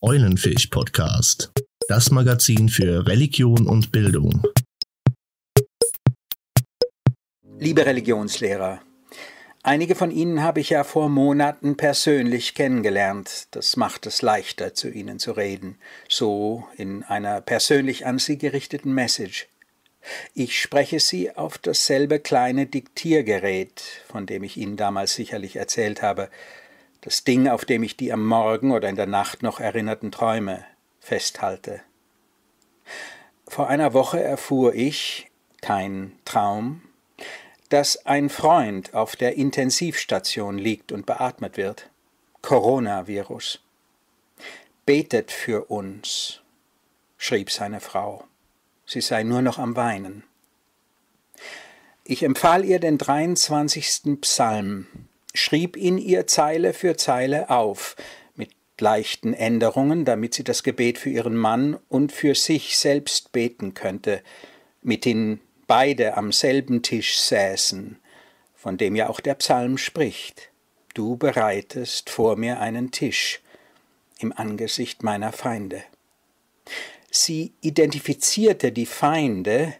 Eulenfisch Podcast, das Magazin für Religion und Bildung. Liebe Religionslehrer, einige von Ihnen habe ich ja vor Monaten persönlich kennengelernt. Das macht es leichter, zu Ihnen zu reden, so in einer persönlich an Sie gerichteten Message. Ich spreche Sie auf dasselbe kleine Diktiergerät, von dem ich Ihnen damals sicherlich erzählt habe, das Ding, auf dem ich die am Morgen oder in der Nacht noch erinnerten Träume festhalte. Vor einer Woche erfuhr ich, kein Traum, dass ein Freund auf der Intensivstation liegt und beatmet wird. Coronavirus. Betet für uns, schrieb seine Frau. Sie sei nur noch am Weinen. Ich empfahl ihr den 23. Psalm, schrieb ihn ihr Zeile für Zeile auf, mit leichten Änderungen, damit sie das Gebet für ihren Mann und für sich selbst beten könnte, mithin beide am selben Tisch säßen, von dem ja auch der Psalm spricht. Du bereitest vor mir einen Tisch im Angesicht meiner Feinde. Sie identifizierte die Feinde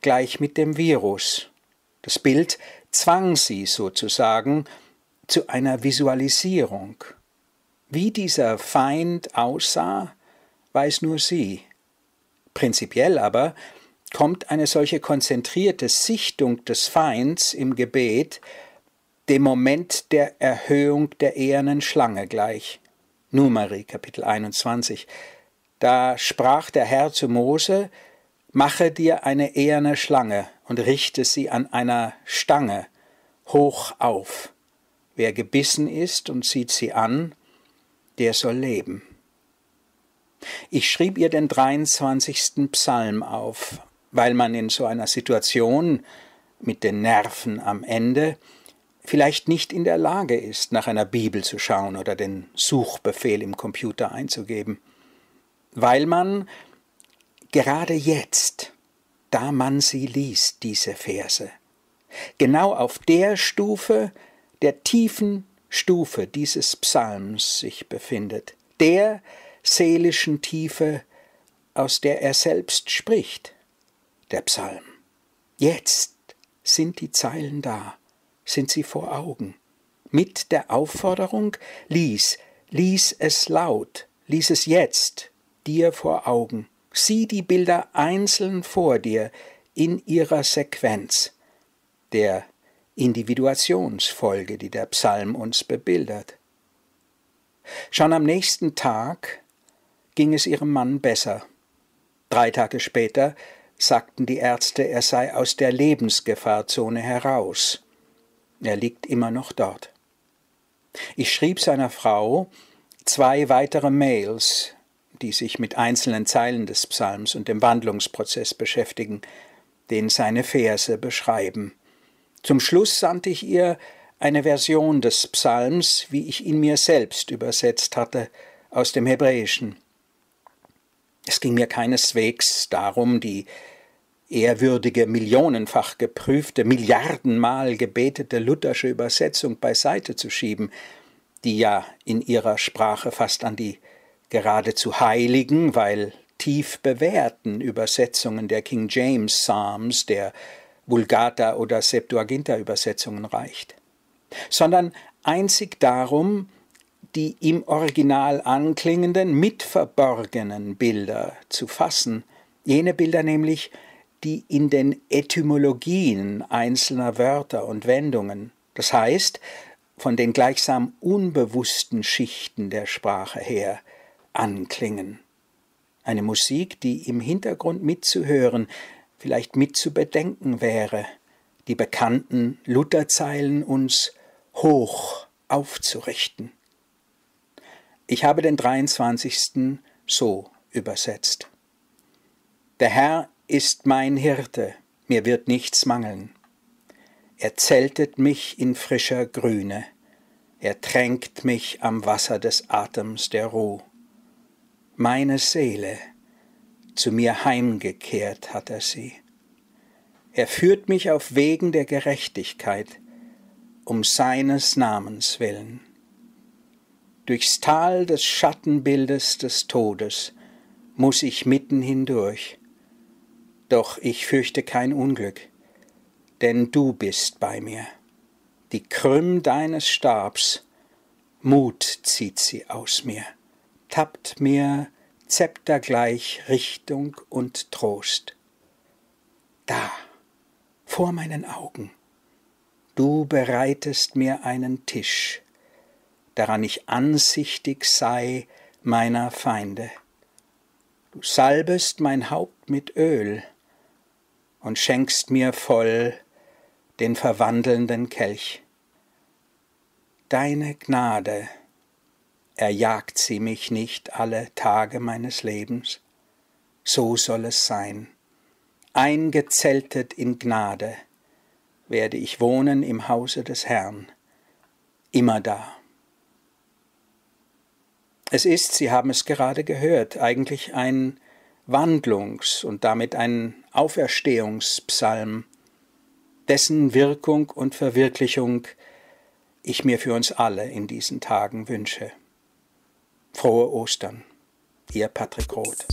gleich mit dem Virus. Das Bild zwang sie sozusagen zu einer Visualisierung. Wie dieser Feind aussah, weiß nur sie. Prinzipiell aber kommt eine solche konzentrierte Sichtung des Feinds im Gebet dem Moment der Erhöhung der ehernen Schlange gleich. Numeri Kapitel 21. Da sprach der Herr zu Mose, Mache dir eine eherne Schlange und richte sie an einer Stange hoch auf. Wer gebissen ist und sieht sie an, der soll leben. Ich schrieb ihr den 23. Psalm auf, weil man in so einer Situation mit den Nerven am Ende vielleicht nicht in der Lage ist, nach einer Bibel zu schauen oder den Suchbefehl im Computer einzugeben, weil man gerade jetzt, da man sie liest, diese Verse, genau auf der Stufe der tiefen Stufe dieses Psalms sich befindet, der seelischen Tiefe, aus der er selbst spricht, der Psalm. Jetzt sind die Zeilen da, sind sie vor Augen, mit der Aufforderung, lies, lies es laut, lies es jetzt dir vor Augen, sieh die Bilder einzeln vor dir in ihrer Sequenz, der Individuationsfolge, die der Psalm uns bebildert. Schon am nächsten Tag ging es ihrem Mann besser. Drei Tage später sagten die Ärzte, er sei aus der Lebensgefahrzone heraus. Er liegt immer noch dort. Ich schrieb seiner Frau zwei weitere Mails, die sich mit einzelnen Zeilen des Psalms und dem Wandlungsprozess beschäftigen, den seine Verse beschreiben. Zum Schluss sandte ich ihr eine Version des Psalms, wie ich ihn mir selbst übersetzt hatte, aus dem Hebräischen. Es ging mir keineswegs darum, die ehrwürdige, millionenfach geprüfte, milliardenmal gebetete luthersche Übersetzung beiseite zu schieben, die ja in ihrer Sprache fast an die geradezu heiligen, weil tief bewährten Übersetzungen der King James Psalms, der Vulgata oder Septuaginta Übersetzungen reicht, sondern einzig darum, die im Original anklingenden, mitverborgenen Bilder zu fassen, jene Bilder nämlich, die in den Etymologien einzelner Wörter und Wendungen, das heißt, von den gleichsam unbewussten Schichten der Sprache her, anklingen. Eine Musik, die im Hintergrund mitzuhören, vielleicht mit zu bedenken wäre, die bekannten Lutherzeilen uns hoch aufzurichten. Ich habe den 23. so übersetzt. Der Herr ist mein Hirte, mir wird nichts mangeln. Er zeltet mich in frischer Grüne, er tränkt mich am Wasser des Atems der Ruh. Meine Seele zu mir heimgekehrt hat er sie. Er führt mich auf Wegen der Gerechtigkeit, um seines Namens willen. Durchs Tal des Schattenbildes des Todes muss ich mitten hindurch. Doch ich fürchte kein Unglück, denn du bist bei mir. Die Krümm deines Stabs, Mut zieht sie aus mir, tappt mir zeptergleich Richtung und Trost. Da, vor meinen Augen, du bereitest mir einen Tisch, daran ich ansichtig sei meiner Feinde. Du salbest mein Haupt mit Öl und schenkst mir voll den verwandelnden Kelch. Deine Gnade erjagt sie mich nicht alle Tage meines Lebens, so soll es sein. Eingezeltet in Gnade werde ich wohnen im Hause des Herrn, immer da. Es ist, Sie haben es gerade gehört, eigentlich ein Wandlungs- und damit ein Auferstehungspsalm, dessen Wirkung und Verwirklichung ich mir für uns alle in diesen Tagen wünsche. Frohe Ostern, Ihr Patrick Roth.